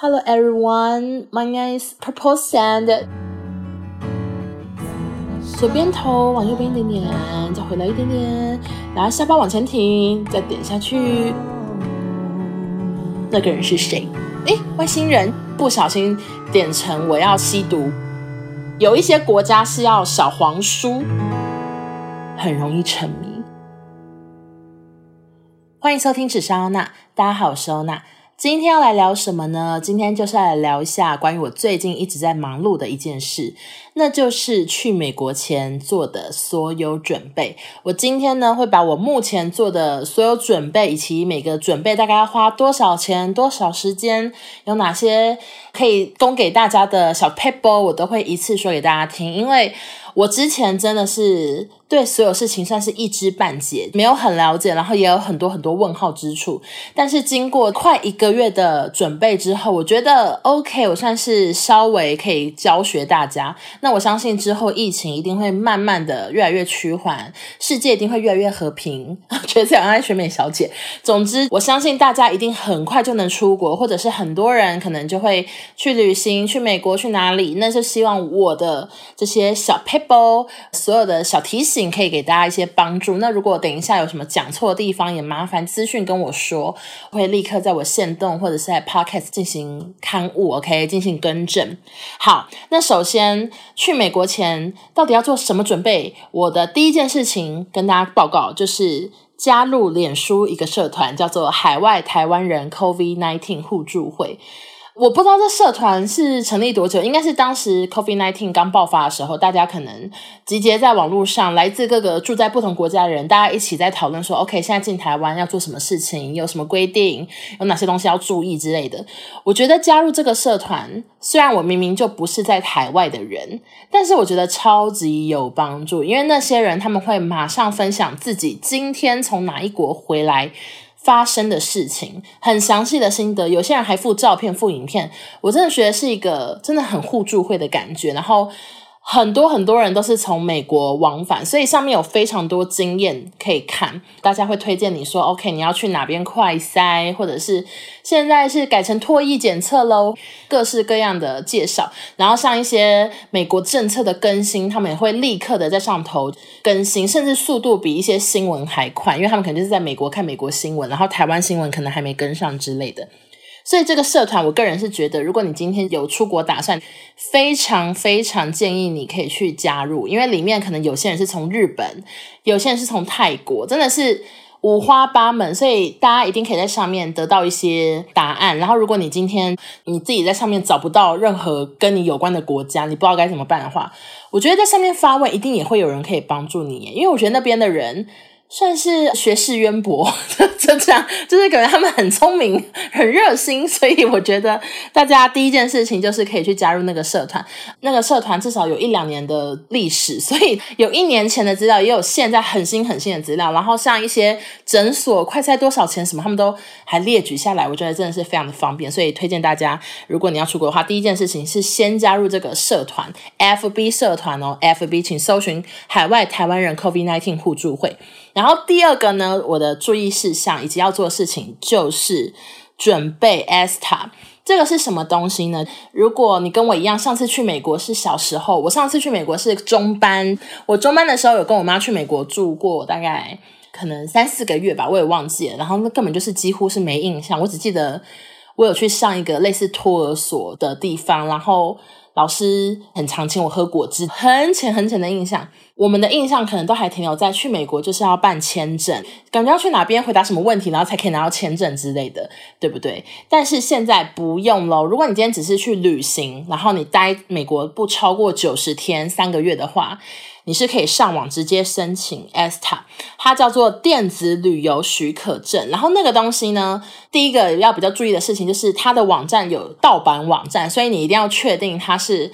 Hello everyone, my name is Purple Sand。左边头往右边一点点，再回来一点点，然后下巴往前挺，再点下去。那个人是谁？诶，外星人不小心点成我要吸毒。有一些国家是要小黄书，很容易沉迷。欢迎收听纸上欧娜，大家好，我是欧娜。今天要来聊什么呢？今天就是来聊一下关于我最近一直在忙碌的一件事，那就是去美国前做的所有准备。我今天呢会把我目前做的所有准备，以及每个准备大概要花多少钱、多少时间，有哪些可以供给大家的小 paper，，我都会一次说给大家听，因为我之前真的是。对所有事情算是一知半解，没有很了解，然后也有很多很多问号之处。但是经过快一个月的准备之后，我觉得 OK，我算是稍微可以教学大家。那我相信之后疫情一定会慢慢的越来越趋缓，世界一定会越来越和平。觉得这样爱选美小姐。总之，我相信大家一定很快就能出国，或者是很多人可能就会去旅行，去美国去哪里？那就希望我的这些小 people，，所有的小提醒。可以给大家一些帮助。那如果等一下有什么讲错的地方，也麻烦资讯跟我说，我会立刻在我线动或者是在 Podcast 进行刊物，OK，进行更正。好，那首先去美国前到底要做什么准备？我的第一件事情跟大家报告，就是加入脸书一个社团，叫做海外台湾人 COVID-19 互助会。我不知道这社团是成立多久，应该是当时 COVID-19 刚爆发的时候，大家可能集结在网络上，来自各个住在不同国家的人，大家一起在讨论说，OK，现在进台湾要做什么事情，有什么规定，有哪些东西要注意之类的。我觉得加入这个社团，虽然我明明就不是在海外的人，但是我觉得超级有帮助，因为那些人他们会马上分享自己今天从哪一国回来。发生的事情，很详细的心得，有些人还附照片、附影片，我真的觉得是一个真的很互助会的感觉，然后。很多很多人都是从美国往返，所以上面有非常多经验可以看。大家会推荐你说，OK，你要去哪边快筛，或者是现在是改成唾液检测喽，各式各样的介绍。然后像一些美国政策的更新，他们也会立刻的在上头更新，甚至速度比一些新闻还快，因为他们肯定是在美国看美国新闻，然后台湾新闻可能还没跟上之类的。所以这个社团，我个人是觉得，如果你今天有出国打算，非常非常建议你可以去加入，因为里面可能有些人是从日本，有些人是从泰国，真的是五花八门，所以大家一定可以在上面得到一些答案。然后，如果你今天你自己在上面找不到任何跟你有关的国家，你不知道该怎么办的话，我觉得在上面发问，一定也会有人可以帮助你，因为我觉得那边的人。算是学识渊博，就这样，就是感觉他们很聪明、很热心，所以我觉得大家第一件事情就是可以去加入那个社团。那个社团至少有一两年的历史，所以有一年前的资料，也有现在很新很新的资料。然后像一些诊所快筛多少钱什么，他们都还列举下来，我觉得真的是非常的方便。所以推荐大家，如果你要出国的话，第一件事情是先加入这个社团，FB 社团哦，FB 请搜寻海外台湾人 COVID-19 互助会。然后第二个呢，我的注意事项以及要做的事情就是准备 ESTA。这个是什么东西呢？如果你跟我一样，上次去美国是小时候，我上次去美国是中班。我中班的时候有跟我妈去美国住过，大概可能三四个月吧，我也忘记了。然后那根本就是几乎是没印象，我只记得我有去上一个类似托儿所的地方，然后老师很常请我喝果汁，很浅很浅的印象。我们的印象可能都还停留在去美国就是要办签证，感觉要去哪边回答什么问题，然后才可以拿到签证之类的，对不对？但是现在不用咯。如果你今天只是去旅行，然后你待美国不超过九十天，三个月的话，你是可以上网直接申请 ESTA，它叫做电子旅游许可证。然后那个东西呢，第一个要比较注意的事情就是它的网站有盗版网站，所以你一定要确定它是。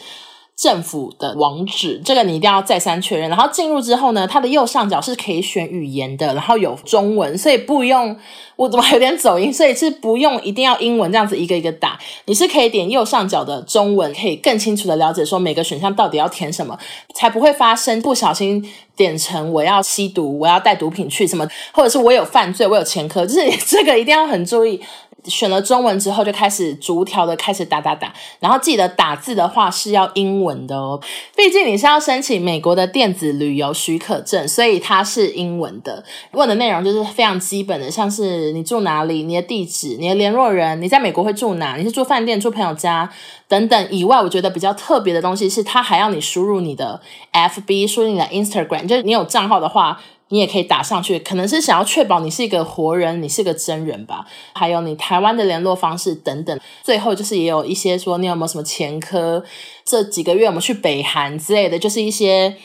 政府的网址，这个你一定要再三确认。然后进入之后呢，它的右上角是可以选语言的，然后有中文，所以不用，我怎么有点走音，所以是不用一定要英文这样子一个一个打，你是可以点右上角的中文，可以更清楚的了解说每个选项到底要填什么，才不会发生不小心点成我要吸毒，我要带毒品去什么，或者是我有犯罪，我有前科，就是 这个一定要很注意。选了中文之后，就开始逐条的开始打打打，然后记得打字的话是要英文的哦，毕竟你是要申请美国的电子旅游许可证，所以它是英文的。问的内容就是非常基本的，像是你住哪里、你的地址、你的联络人、你在美国会住哪、你是住饭店、住朋友家等等以外，我觉得比较特别的东西是，它还要你输入你的 FB，输入你的 Instagram，就是你有账号的话。你也可以打上去，可能是想要确保你是一个活人，你是个真人吧。还有你台湾的联络方式等等。最后就是也有一些说你有没有什么前科，这几个月我们去北韩之类的，就是一些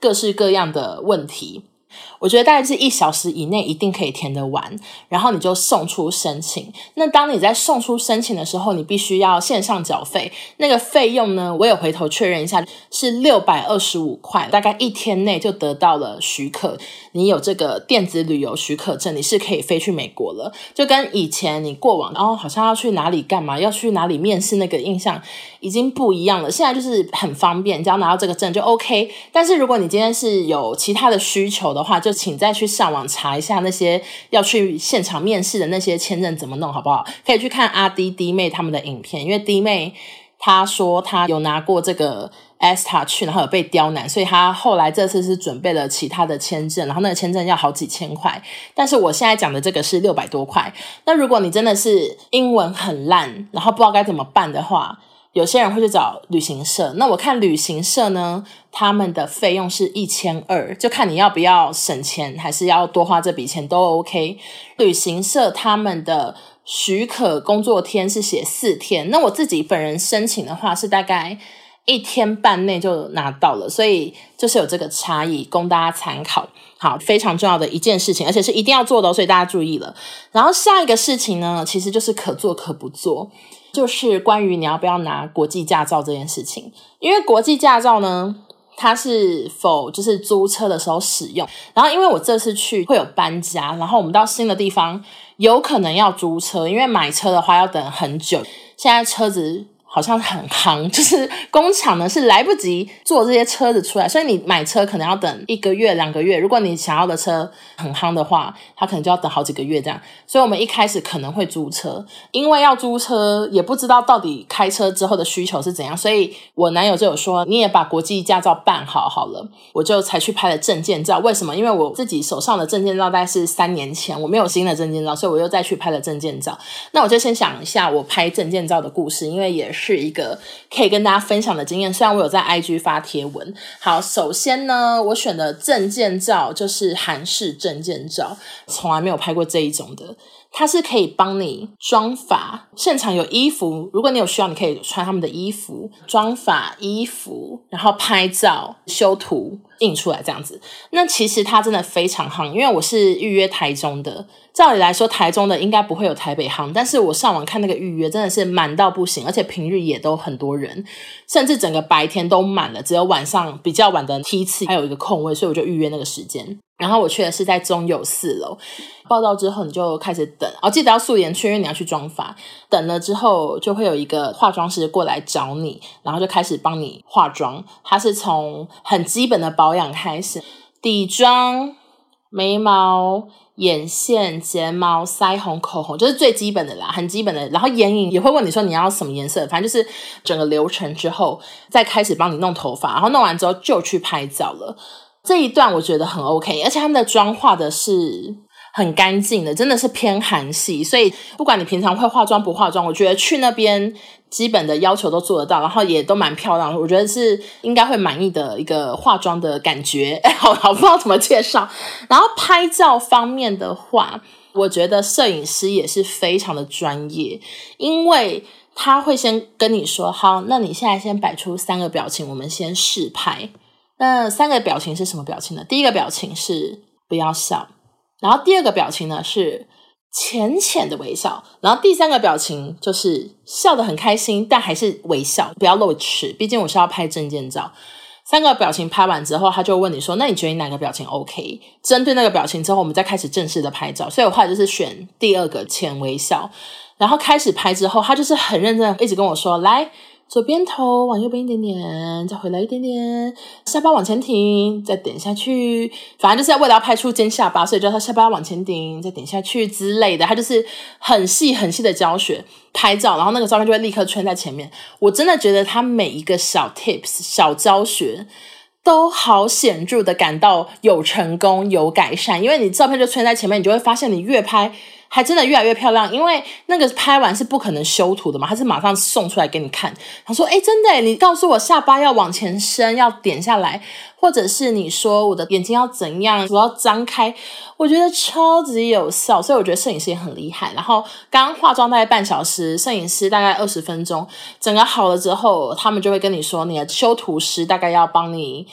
各式各样的问题。我觉得大概是一小时以内一定可以填得完，然后你就送出申请。那当你在送出申请的时候，你必须要线上缴费。那个费用呢，我有回头确认一下，是六百二十五块，大概一天内就得到了许可。你有这个电子旅游许可证，你是可以飞去美国了。就跟以前你过往，然后好像要去哪里干嘛，要去哪里面试那个印象已经不一样了。现在就是很方便，只要拿到这个证就 OK。但是如果你今天是有其他的需求的的话，就请再去上网查一下那些要去现场面试的那些签证怎么弄，好不好？可以去看阿滴滴妹他们的影片，因为弟妹她说她有拿过这个 ESTA 去，然后有被刁难，所以她后来这次是准备了其他的签证，然后那个签证要好几千块。但是我现在讲的这个是六百多块。那如果你真的是英文很烂，然后不知道该怎么办的话，有些人会去找旅行社，那我看旅行社呢，他们的费用是一千二，就看你要不要省钱，还是要多花这笔钱都 OK。旅行社他们的许可工作天是写四天，那我自己本人申请的话是大概一天半内就拿到了，所以就是有这个差异，供大家参考。好，非常重要的一件事情，而且是一定要做的，所以大家注意了。然后下一个事情呢，其实就是可做可不做。就是关于你要不要拿国际驾照这件事情，因为国际驾照呢，它是否就是租车的时候使用。然后因为我这次去会有搬家，然后我们到新的地方有可能要租车，因为买车的话要等很久。现在车子。好像很夯，就是工厂呢是来不及做这些车子出来，所以你买车可能要等一个月、两个月。如果你想要的车很夯的话，它可能就要等好几个月这样。所以我们一开始可能会租车，因为要租车也不知道到底开车之后的需求是怎样，所以我男友就有说，你也把国际驾照办好好了，我就才去拍了证件照。为什么？因为我自己手上的证件照大概是三年前，我没有新的证件照，所以我又再去拍了证件照。那我就先讲一下我拍证件照的故事，因为也是。一个可以跟大家分享的经验，虽然我有在 IG 发贴文。好，首先呢，我选的证件照就是韩式证件照，从来没有拍过这一种的。它是可以帮你妆发，现场有衣服，如果你有需要，你可以穿他们的衣服，妆发衣服，然后拍照、修图、印出来这样子。那其实它真的非常夯，因为我是预约台中的。照理来说，台中的应该不会有台北夯，但是我上网看那个预约真的是满到不行，而且平日也都很多人，甚至整个白天都满了，只有晚上比较晚的梯次还有一个空位，所以我就预约那个时间。然后我去的是在中友四楼，报到之后你就开始等，哦，记得要素颜去，因为你要去妆发。等了之后就会有一个化妆师过来找你，然后就开始帮你化妆。他是从很基本的保养开始，底妆、眉毛。眼线、睫毛、腮红、口红，就是最基本的啦，很基本的。然后眼影也会问你说你要什么颜色，反正就是整个流程之后再开始帮你弄头发，然后弄完之后就去拍照了。这一段我觉得很 OK，而且他们的妆化的是很干净的，真的是偏韩系，所以不管你平常会化妆不化妆，我觉得去那边。基本的要求都做得到，然后也都蛮漂亮的，我觉得是应该会满意的一个化妆的感觉。哎，好好不知道怎么介绍。然后拍照方面的话，我觉得摄影师也是非常的专业，因为他会先跟你说：“好，那你现在先摆出三个表情，我们先试拍。”那三个表情是什么表情呢？第一个表情是不要笑，然后第二个表情呢是。浅浅的微笑，然后第三个表情就是笑得很开心，但还是微笑，不要露齿。毕竟我是要拍证件照。三个表情拍完之后，他就问你说：“那你觉得你哪个表情 OK？” 针对那个表情之后，我们再开始正式的拍照。所以我后来就是选第二个浅微笑，然后开始拍之后，他就是很认真一直跟我说：“来。”左边头往右边一点点，再回来一点点，下巴往前挺，再点下去。反正就是要为了要拍出尖下巴，所以叫他下巴往前顶，再点下去之类的。他就是很细很细的教学拍照，然后那个照片就会立刻出现在前面。我真的觉得他每一个小 tips 小教学都好显著的感到有成功有改善，因为你照片就出现在前面，你就会发现你越拍。还真的越来越漂亮，因为那个拍完是不可能修图的嘛，他是马上送出来给你看。他说：“诶，真的，你告诉我下巴要往前伸，要点下来，或者是你说我的眼睛要怎样，我要张开，我觉得超级有效。所以我觉得摄影师也很厉害。然后刚化妆大概半小时，摄影师大概二十分钟，整个好了之后，他们就会跟你说，你的修图师大概要帮你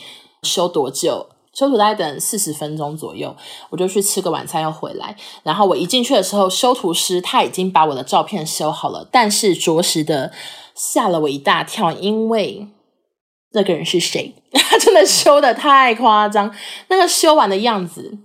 修多久。”修图大概等四十分钟左右，我就去吃个晚餐又回来。然后我一进去的时候，修图师他已经把我的照片修好了，但是着实的吓了我一大跳，因为那个人是谁？他真的修的太夸张，那个修完的样子。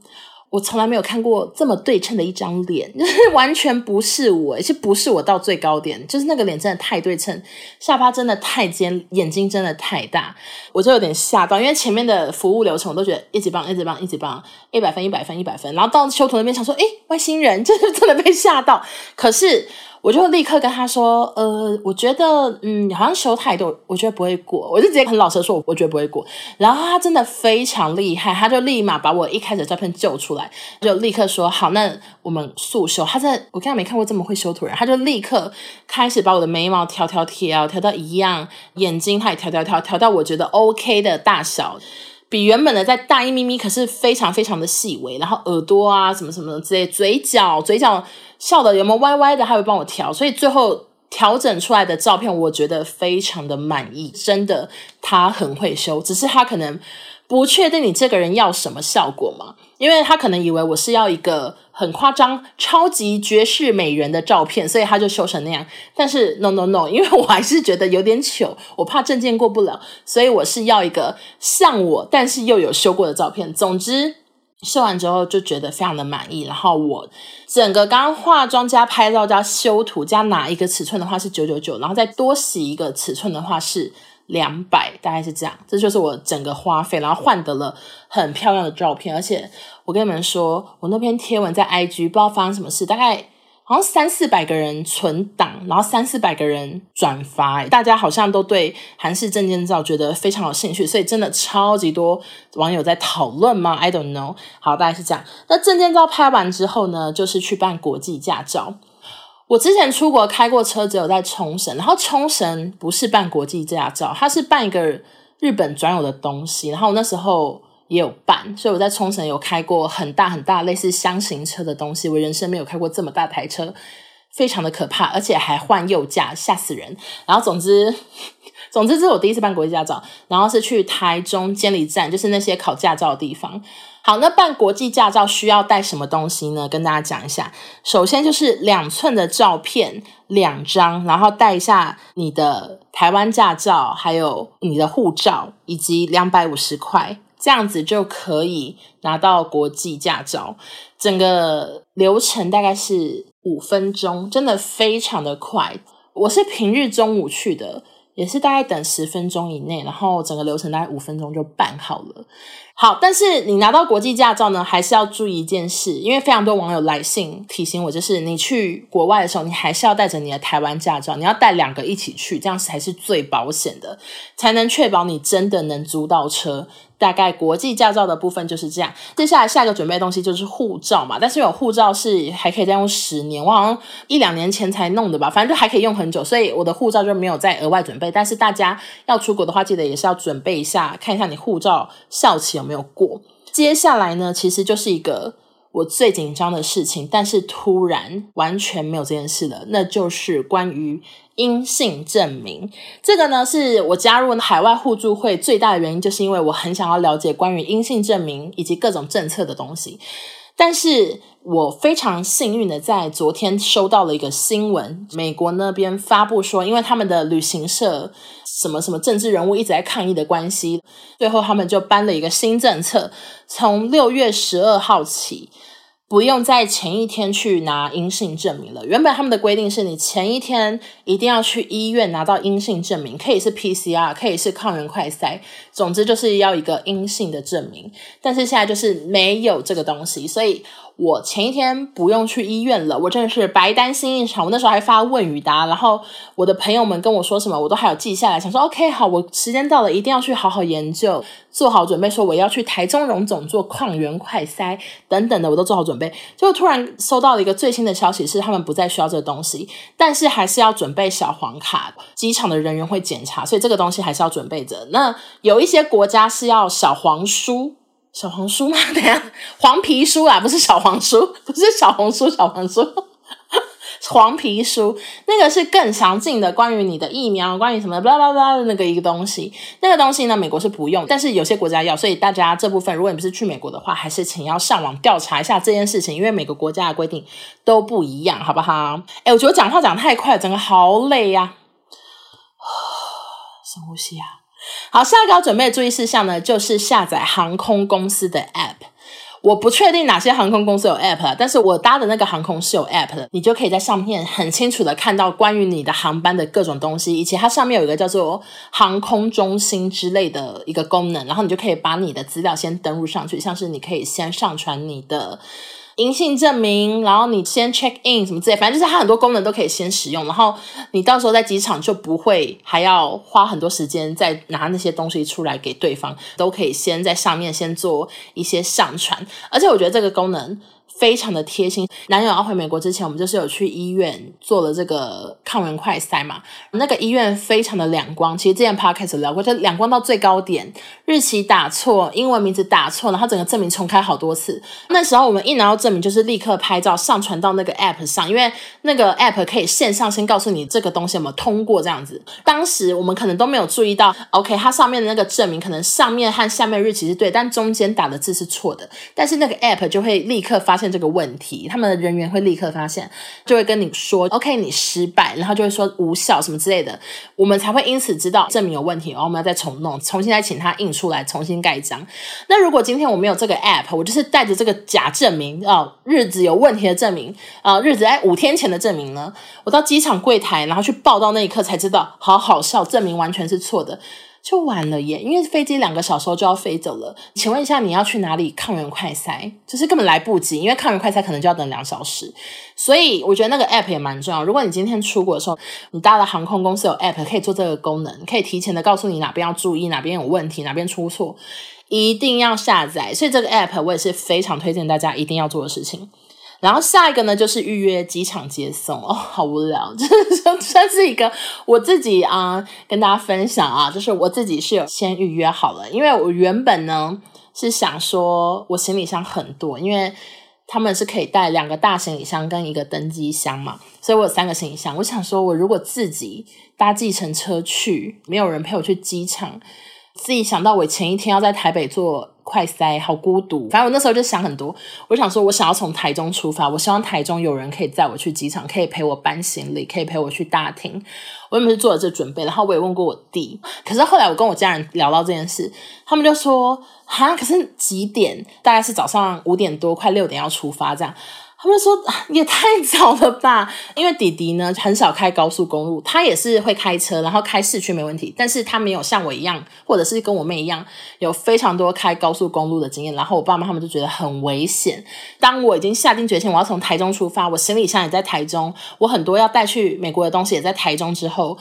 我从来没有看过这么对称的一张脸，就 是完全不是我，而且不是我到最高点，就是那个脸真的太对称，下巴真的太尖，眼睛真的太大，我就有点吓到，因为前面的服务流程我都觉得一直棒，一直棒，一直棒，一百分，一百分，一百分，然后到修图那边想说，诶，外星人，就是真的被吓到，可是。我就立刻跟他说，呃，我觉得，嗯，好像修太多，我觉得不会过。我就直接很老实的说，我觉得不会过。然后他真的非常厉害，他就立马把我一开始的照片救出来，就立刻说好，那我们速修。他在我刚才没看过这么会修图人，他就立刻开始把我的眉毛调调调调到一样，眼睛他也调调调调到我觉得 OK 的大小。比原本的再大一咪咪，可是非常非常的细微。然后耳朵啊，什么什么之类，嘴角嘴角笑的有没有歪歪的，他会帮我调。所以最后调整出来的照片，我觉得非常的满意。真的，他很会修，只是他可能不确定你这个人要什么效果嘛，因为他可能以为我是要一个。很夸张，超级绝世美人的照片，所以他就修成那样。但是 no no no，因为我还是觉得有点糗，我怕证件过不了，所以我是要一个像我，但是又有修过的照片。总之，修完之后就觉得非常的满意。然后我整个刚刚化妆加拍照加修图加哪一个尺寸的话是九九九，然后再多洗一个尺寸的话是。两百大概是这样，这就是我整个花费，然后换得了很漂亮的照片。而且我跟你们说，我那篇贴文在 IG 不知道发生什么事，大概好像三四百个人存档，然后三四百个人转发，大家好像都对韩式证件照觉得非常有兴趣，所以真的超级多网友在讨论吗？I don't know。好，大概是这样。那证件照拍完之后呢，就是去办国际驾照。我之前出国开过车，只有在冲绳。然后冲绳不是办国际驾照，它是办一个日本专有的东西。然后我那时候也有办，所以我在冲绳有开过很大很大类似箱型车的东西。我人生没有开过这么大台车，非常的可怕，而且还换右驾，吓死人。然后总之，总之这是我第一次办国际驾照，然后是去台中监理站，就是那些考驾照的地方。好，那办国际驾照需要带什么东西呢？跟大家讲一下。首先就是两寸的照片两张，然后带一下你的台湾驾照，还有你的护照，以及两百五十块，这样子就可以拿到国际驾照。整个流程大概是五分钟，真的非常的快。我是平日中午去的。也是大概等十分钟以内，然后整个流程大概五分钟就办好了。好，但是你拿到国际驾照呢，还是要注意一件事，因为非常多网友来信提醒我，就是你去国外的时候，你还是要带着你的台湾驾照，你要带两个一起去，这样才是最保险的，才能确保你真的能租到车。大概国际驾照的部分就是这样，接下来下一个准备的东西就是护照嘛，但是有护照是还可以再用十年，我好像一两年前才弄的吧，反正就还可以用很久，所以我的护照就没有再额外准备。但是大家要出国的话，记得也是要准备一下，看一下你护照效期有没有过。接下来呢，其实就是一个。我最紧张的事情，但是突然完全没有这件事了，那就是关于阴性证明。这个呢，是我加入海外互助会最大的原因，就是因为我很想要了解关于阴性证明以及各种政策的东西。但是我非常幸运的在昨天收到了一个新闻，美国那边发布说，因为他们的旅行社什么什么政治人物一直在抗议的关系，最后他们就颁了一个新政策，从六月十二号起，不用在前一天去拿阴性证明了。原本他们的规定是你前一天一定要去医院拿到阴性证明，可以是 PCR，可以是抗原快筛，总之就是要一个阴性的证明。但是现在就是没有这个东西，所以。我前一天不用去医院了，我真的是白担心一场。我那时候还发问与答，然后我的朋友们跟我说什么，我都还有记下来，想说 OK 好，我时间到了，一定要去好好研究，做好准备，说我要去台中荣总做抗原快筛等等的，我都做好准备。就突然收到了一个最新的消息，是他们不再需要这个东西，但是还是要准备小黄卡，机场的人员会检查，所以这个东西还是要准备着。那有一些国家是要小黄书。小黄书吗？等下，黄皮书啊，不是小黄书，不是小红书，小黄书，黄皮书，那个是更详尽的，关于你的疫苗，关于什么，巴拉巴拉的那个一个东西。那个东西呢，美国是不用，但是有些国家要，所以大家这部分，如果你不是去美国的话，还是请要上网调查一下这件事情，因为每个国家的规定都不一样，好不好？哎，我觉得讲话讲太快，整个好累呀，啊，深呼吸啊。好，下一个要准备的注意事项呢，就是下载航空公司的 App。我不确定哪些航空公司有 App，但是我搭的那个航空是有 App 的，你就可以在上面很清楚的看到关于你的航班的各种东西，以及它上面有一个叫做航空中心之类的一个功能，然后你就可以把你的资料先登录上去，像是你可以先上传你的。银性证明，然后你先 check in 什么之类，反正就是它很多功能都可以先使用，然后你到时候在机场就不会还要花很多时间再拿那些东西出来给对方，都可以先在上面先做一些上传，而且我觉得这个功能。非常的贴心。男友要回美国之前，我们就是有去医院做了这个抗原快筛嘛。那个医院非常的两光，其实之前 podcast 聊过，就两光到最高点，日期打错，英文名字打错，然后整个证明重开好多次。那时候我们一拿到证明，就是立刻拍照上传到那个 app 上，因为那个 app 可以线上先告诉你这个东西有没有通过这样子。当时我们可能都没有注意到，OK，它上面的那个证明可能上面和下面日期是对，但中间打的字是错的，但是那个 app 就会立刻发现。这个问题，他们的人员会立刻发现，就会跟你说：“OK，你失败。”然后就会说无效什么之类的，我们才会因此知道证明有问题，然后我们要再重弄，重新再请他印出来，重新盖章。那如果今天我没有这个 app，我就是带着这个假证明啊、哦，日子有问题的证明啊、日子在五天前的证明呢，我到机场柜台，然后去报到那一刻才知道，好好笑，证明完全是错的。就完了耶，因为飞机两个小时就要飞走了。请问一下，你要去哪里抗原快筛？就是根本来不及，因为抗原快筛可能就要等两小时。所以我觉得那个 app 也蛮重要。如果你今天出国的时候，你搭的航空公司有 app 可以做这个功能，可以提前的告诉你哪边要注意，哪边有问题，哪边出错，一定要下载。所以这个 app 我也是非常推荐大家一定要做的事情。然后下一个呢，就是预约机场接送。哦，好无聊，这 算是一个我自己啊、跟大家分享啊，就是我自己是有先预约好了，因为我原本呢是想说我行李箱很多，因为他们是可以带两个大行李箱跟一个登机箱嘛，所以我有三个行李箱，我想说我如果自己搭计程车去，没有人陪我去机场，自己想到我前一天要在台北做。快塞，好孤独。反正我那时候就想很多，我想说，我想要从台中出发，我希望台中有人可以载我去机场，可以陪我搬行李，可以陪我去大厅。我原本是做了这准备，然后我也问过我弟。可是后来我跟我家人聊到这件事，他们就说：“哈，可是几点？大概是早上五点多，快六点要出发这样。”他们说也太早了吧，因为弟弟呢很少开高速公路，他也是会开车，然后开市区没问题，但是他没有像我一样，或者是跟我妹一样，有非常多开高速公路的经验。然后我爸妈他们就觉得很危险。当我已经下定决心我要从台中出发，我行李箱也在台中，我很多要带去美国的东西也在台中之后，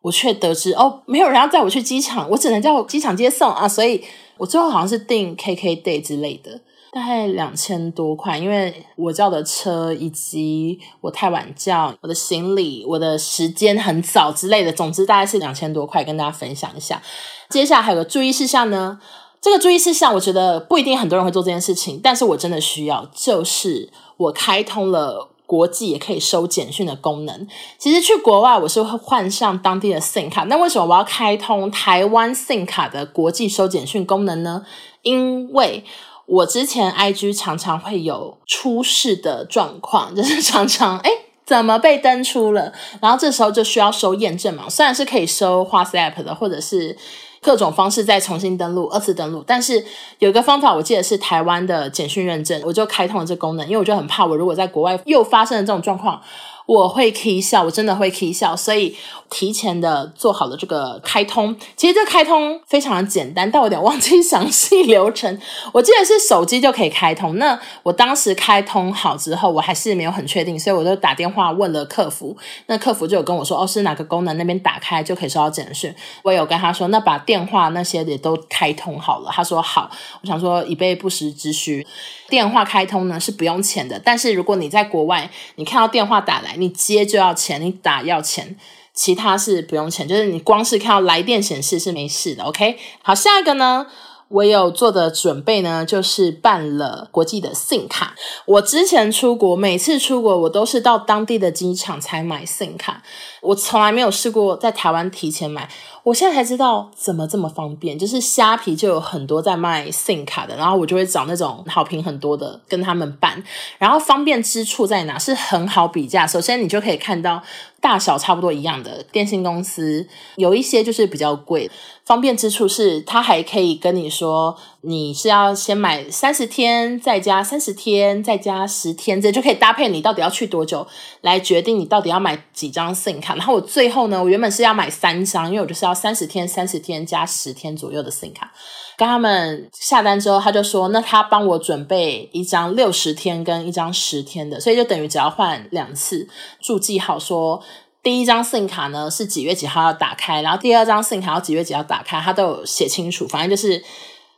我却得知哦，没有人要载我去机场，我只能叫机场接送啊，所以我最后好像是订 KK Day 之类的。大概两千多块，因为我叫的车以及我太晚叫，我的行李，我的时间很早之类的，总之大概是两千多块，跟大家分享一下。接下来还有个注意事项呢，这个注意事项我觉得不一定很多人会做这件事情，但是我真的需要，就是我开通了国际也可以收简讯的功能。其实去国外我是会换上当地的 SIM 卡，那为什么我要开通台湾 SIM 卡的国际收简讯功能呢？因为我之前 IG 常常会有出事的状况，就是常常诶怎么被登出了？然后这时候就需要收验证码，虽然是可以收 WhatsApp 的或者是各种方式再重新登录、二次登录。但是有一个方法，我记得是台湾的简讯认证，我就开通了这功能，因为我就很怕我如果在国外又发生了这种状况。我会 k 笑，我真的会 k 笑，所以提前的做好了这个开通。其实这开通非常的简单，但我有点忘记详细流程。我记得是手机就可以开通。那我当时开通好之后，我还是没有很确定，所以我就打电话问了客服。那客服就有跟我说，哦，是哪个功能那边打开就可以收到简讯。我有跟他说，那把电话那些也都开通好了。他说好。我想说以备不时之需，电话开通呢是不用钱的，但是如果你在国外，你看到电话打来。你接就要钱，你打要钱，其他是不用钱，就是你光是看到来电显示是没事的。OK，好，下一个呢，我有做的准备呢，就是办了国际的 SIM 卡。我之前出国，每次出国我都是到当地的机场才买 SIM 卡，我从来没有试过在台湾提前买。我现在才知道怎么这么方便，就是虾皮就有很多在卖 SIM 卡的，然后我就会找那种好评很多的跟他们办。然后方便之处在哪？是很好比价。首先你就可以看到大小差不多一样的电信公司，有一些就是比较贵。方便之处是它还可以跟你说，你是要先买三十天，再加三十天，再加十天，这就可以搭配你到底要去多久来决定你到底要买几张 SIM 卡。然后我最后呢，我原本是要买三张，因为我就是要。三十天、三十天加十天左右的 SIM 卡，跟他们下单之后，他就说，那他帮我准备一张六十天跟一张十天的，所以就等于只要换两次，注记号说第一张 SIM 卡呢是几月几号要打开，然后第二张 SIM 卡要几月几号打开，他都有写清楚，反正就是。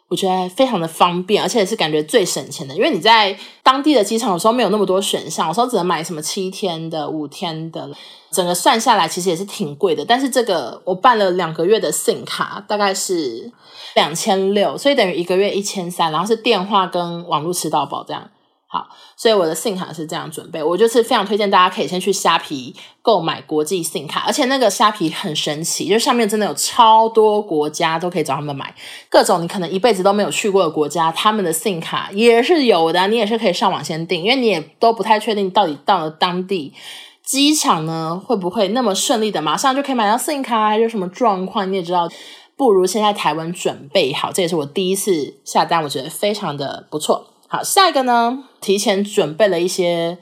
我觉得非常的方便，而且是感觉最省钱的，因为你在当地的机场有时候没有那么多选项，有时候只能买什么七天的、五天的，整个算下来其实也是挺贵的。但是这个我办了两个月的 SIM 卡，大概是两千六，所以等于一个月一千三，然后是电话跟网络吃到饱这样。所以我的 SIM 卡是这样准备，我就是非常推荐大家可以先去虾皮购买国际 SIM 卡，而且那个虾皮很神奇，就上面真的有超多国家都可以找他们买，各种你可能一辈子都没有去过的国家，他们的 SIM 卡也是有的，你也是可以上网先订，因为你也都不太确定到底到了当地机场呢会不会那么顺利的马上就可以买到 SIM 卡，还是什么状况，你也知道，不如先在台湾准备好，这也是我第一次下单，我觉得非常的不错。好，下一个呢，提前准备了一些，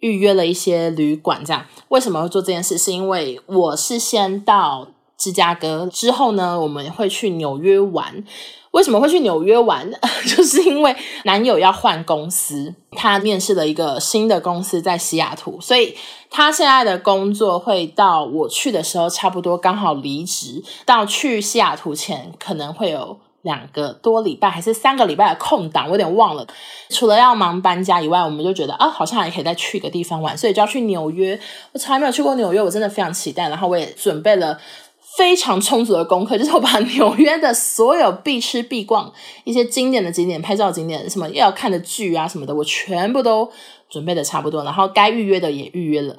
预约了一些旅馆，这样为什么会做这件事？是因为我是先到芝加哥，之后呢，我们会去纽约玩。为什么会去纽约玩？就是因为男友要换公司，他面试了一个新的公司在西雅图，所以他现在的工作会到我去的时候差不多刚好离职，到去西雅图前可能会有。两个多礼拜还是三个礼拜的空档，我有点忘了。除了要忙搬家以外，我们就觉得啊，好像还可以再去一个地方玩，所以就要去纽约。我从来没有去过纽约，我真的非常期待。然后我也准备了非常充足的功课，就是我把 纽约的所有必吃必逛、一些经典的景点、拍照景点、什么要看的剧啊什么的，我全部都准备的差不多。然后该预约的也预约了。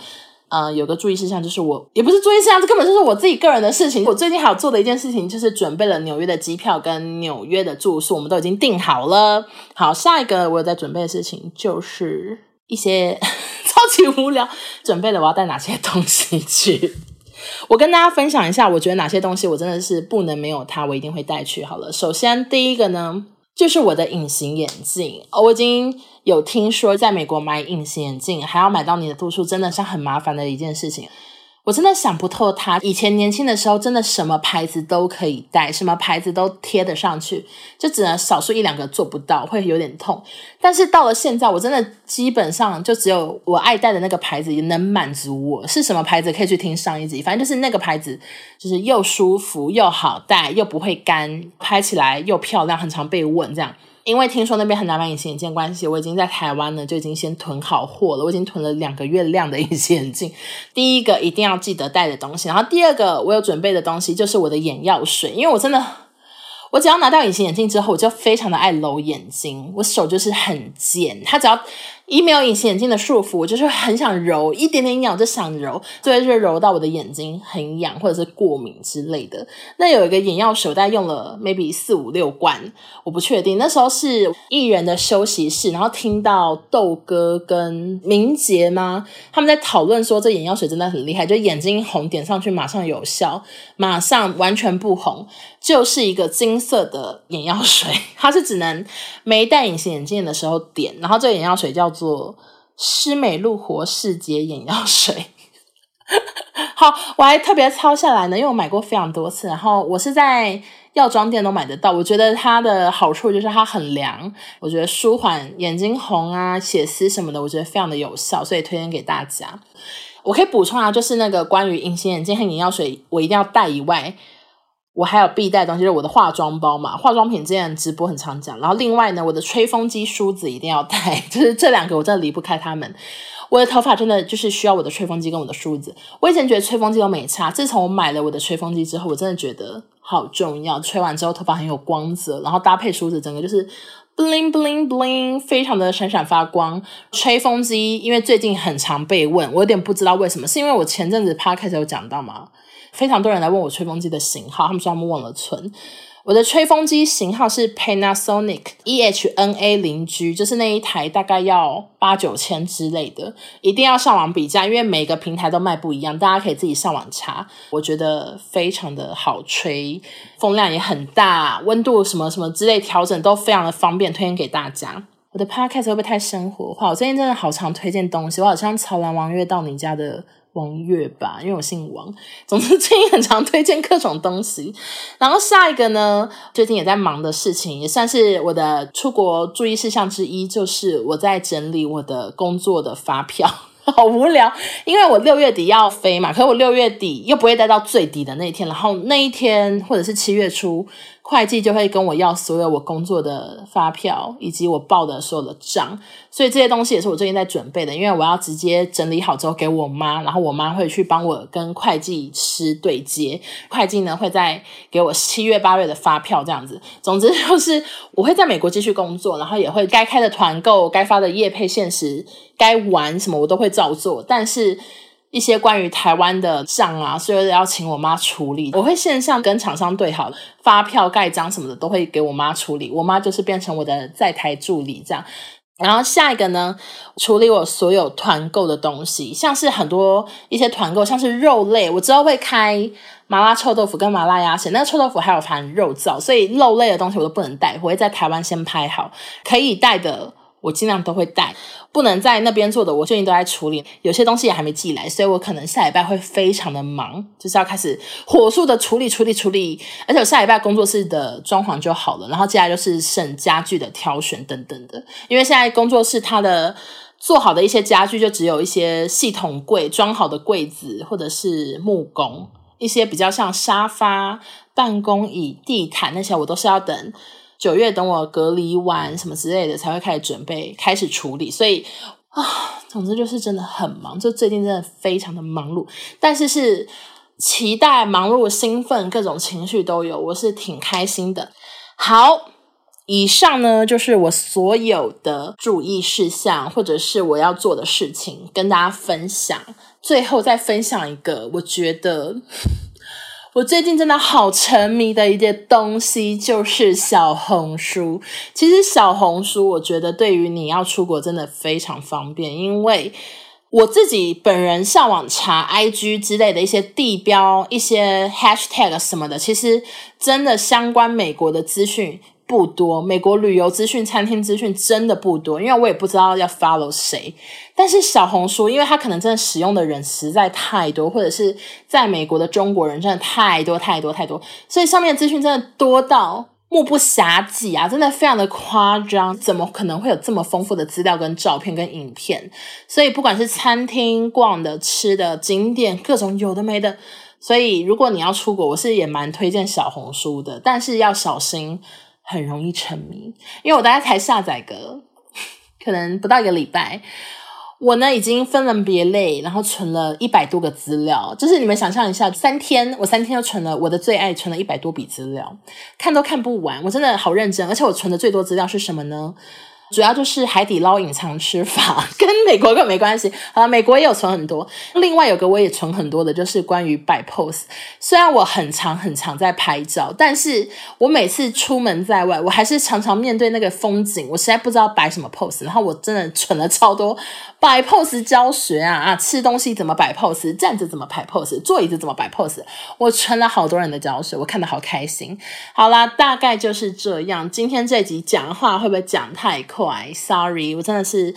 呃，有个注意事项，就是我也不是注意事项，这根本就是我自己个人的事情。我最近还有做的一件事情，就是准备了纽约的机票跟纽约的住宿，我们都已经订好了。好，下一个我有在准备的事情，就是一些 超级无聊准备了我要带哪些东西去。我跟大家分享一下，我觉得哪些东西我真的是不能没有它，我一定会带去。好了，首先第一个呢，就是我的隐形眼镜，我已经。有听说在美国买隐形眼镜还要买到你的度数，真的是很麻烦的一件事情。我真的想不透它。以前年轻的时候，真的什么牌子都可以戴，什么牌子都贴得上去，就只能少数一两个做不到，会有点痛。但是到了现在，我真的基本上就只有我爱戴的那个牌子能满足我。是什么牌子可以去听上一集，反正就是那个牌子，就是又舒服又好戴，又不会干，拍起来又漂亮，很常被问这样。因为听说那边很难买隐形眼镜关系，我已经在台湾呢，就已经先囤好货了。我已经囤了两个月量的 隐形眼镜。第一个一定要记得带的东西，然后第二个我有准备的东西就是我的眼药水，因为我真的，我只要拿到隐形眼镜之后，我就非常的爱揉眼睛，我手就是很贱，它只要。一没有隐形眼镜的束缚，我就是很想揉一点点痒就想揉，所以就揉到我的眼睛很痒或者是过敏之类的。那有一个眼药水，我大概用了 maybe 四五六罐，我不确定。那时候是艺人的休息室，然后听到豆哥跟明杰吗？他们在讨论说这眼药水真的很厉害，就眼睛红点上去马上有效，马上完全不红，就是一个金色的眼药水。它是只能没戴隐形眼镜的时候点，然后这个眼药水叫做。做施美露活视洁眼药水，好，我还特别抄下来呢，因为我买过非常多次，然后我是在药妆店都买得到。我觉得它的好处就是它很凉，我觉得舒缓眼睛红啊、血丝什么的，我觉得非常的有效，所以推荐给大家。我可以补充啊，就是那个关于隐形眼镜和眼药水，我一定要带以外。我还有必带的东西，就是我的化妆包嘛，化妆品之前直播很常讲。然后另外呢，我的吹风机梳子一定要带，就是这两个我真的离不开它们。我的头发真的就是需要我的吹风机跟我的梳子。我以前觉得吹风机都没差，自从我买了我的吹风机之后，我真的觉得好重要。吹完之后头发很有光泽，然后搭配梳子，整个就是 bling bling bling，非常的闪闪发光。吹风机因为最近很常被问，我有点不知道为什么，是因为我前阵子 podcast 有讲到吗？非常多人来问我吹风机的型号，他们说他们忘了存。我的吹风机型号是 Panasonic EHNA 零 G，就是那一台大概要八九千之类的，一定要上网比价，因为每个平台都卖不一样，大家可以自己上网查。我觉得非常的好吹，风量也很大，温度什么什么之类调整都非常的方便，推荐给大家。我的 Podcast 会不会太生活化？我最近真的好常推荐东西，我好像潮男王月到你家的。王月吧，因为我姓王。总之，最近很常推荐各种东西。然后下一个呢，最近也在忙的事情，也算是我的出国注意事项之一，就是我在整理我的工作的发票。好无聊，因为我六月底要飞嘛，可是我六月底又不会待到最底的那一天，然后那一天或者是七月初。会计就会跟我要所有我工作的发票，以及我报的所有的账，所以这些东西也是我最近在准备的，因为我要直接整理好之后给我妈，然后我妈会去帮我跟会计师对接，会计呢会再给我七月八月的发票这样子。总之就是我会在美国继续工作，然后也会该开的团购、该发的业配限时、该玩什么我都会照做，但是。一些关于台湾的账啊，所以要请我妈处理。我会线上跟厂商对好，发票盖章什么的都会给我妈处理。我妈就是变成我的在台助理这样。然后下一个呢，处理我所有团购的东西，像是很多一些团购，像是肉类，我之后会开麻辣臭豆腐跟麻辣鸭血。那个臭豆腐还有含肉燥，所以肉类的东西我都不能带，我会在台湾先拍好，可以带的。我尽量都会带，不能在那边做的，我最近都在处理，有些东西也还没寄来，所以我可能下礼拜会非常的忙，就是要开始火速的处理、处理、处理，而且我下礼拜工作室的装潢就好了，然后接下来就是剩家具的挑选等等的，因为现在工作室它的做好的一些家具就只有一些系统柜装好的柜子或者是木工，一些比较像沙发、办公椅、地毯那些，我都是要等。九月等我隔离完什么之类的，才会开始准备开始处理，所以啊，总之就是真的很忙，就最近真的非常的忙碌，但是是期待、忙碌、兴奋，各种情绪都有，我是挺开心的。好，以上呢就是我所有的注意事项，或者是我要做的事情，跟大家分享。最后再分享一个，我觉得。我最近真的好沉迷的一件东西就是小红书。其实小红书，我觉得对于你要出国真的非常方便，因为我自己本人上网查 IG 之类的一些地标、一些 Hashtag 什么的，其实真的相关美国的资讯。不多，美国旅游资讯、餐厅资讯真的不多，因为我也不知道要 follow 谁。但是小红书，因为它可能真的使用的人实在太多，或者是在美国的中国人真的太多太多太多，所以上面资讯真的多到目不暇给啊，真的非常的夸张。怎么可能会有这么丰富的资料、跟照片、跟影片？所以不管是餐厅逛的、吃的、景点，各种有的没的。所以如果你要出国，我是也蛮推荐小红书的，但是要小心。很容易沉迷，因为我大概才下载个可能不到一个礼拜，我呢已经分门别类，然后存了一百多个资料，就是你们想象一下，三天我三天就存了我的最爱，存了一百多笔资料，看都看不完，我真的好认真，而且我存的最多资料是什么呢？主要就是海底捞隐藏吃法，跟美国更没关系。好了，美国也有存很多。另外有个我也存很多的，就是关于摆 pose。虽然我很常很常在拍照，但是我每次出门在外，我还是常常面对那个风景，我实在不知道摆什么 pose。然后我真的存了超多摆 pose 教学啊啊，吃东西怎么摆 pose，站着怎么摆 pose，坐椅子怎么摆 pose。我存了好多人的教学，我看得好开心。好啦，大概就是这样。今天这集讲话会不会讲太？Sorry，我真的是，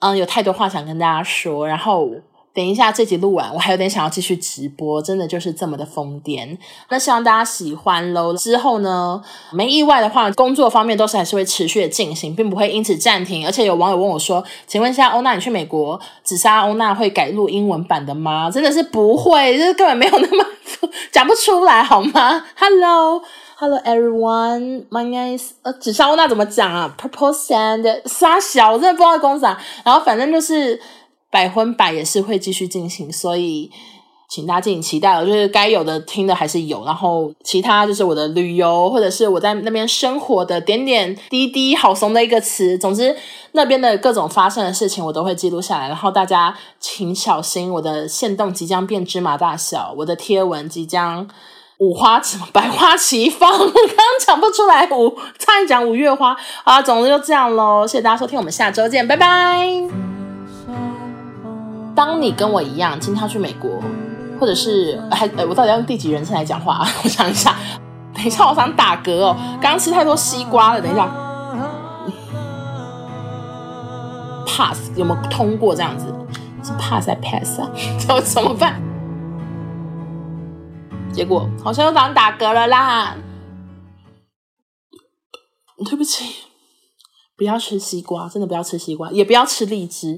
嗯，有太多话想跟大家说。然后等一下这集录完，我还有点想要继续直播，真的就是这么的疯癫。那希望大家喜欢喽。之后呢，没意外的话，工作方面都是还是会持续的进行，并不会因此暂停。而且有网友问我说：“请问一下，欧娜，你去美国，紫砂欧娜会改录英文版的吗？”真的是不会，就是根本没有那么 讲不出来，好吗？Hello。Hello everyone, my name is 呃，紫砂欧娜怎么讲啊？Purple Sand 沙小，我真的不知道公司啊。然后反正就是百分百也是会继续进行，所以请大家敬请期待了。就是该有的听的还是有，然后其他就是我的旅游或者是我在那边生活的点点滴滴，好怂的一个词。总之那边的各种发生的事情我都会记录下来，然后大家请小心，我的限动即将变芝麻大小，我的贴文即将。五花什么百花齐放，刚刚讲不出来五，差点讲五月花啊。总之就这样喽，谢谢大家收听，我们下周见，拜拜。当你跟我一样，今天要去美国，或者是还呃，我到底要用第几人称来讲话？我想一下，等一下，我想打嗝哦，刚刚吃太多西瓜了，等一下。Pass 有没有通过这样子？是 pass 还 pass 啊？这 怎么办？结果好像又想打嗝了啦！对不起，不要吃西瓜，真的不要吃西瓜，也不要吃荔枝。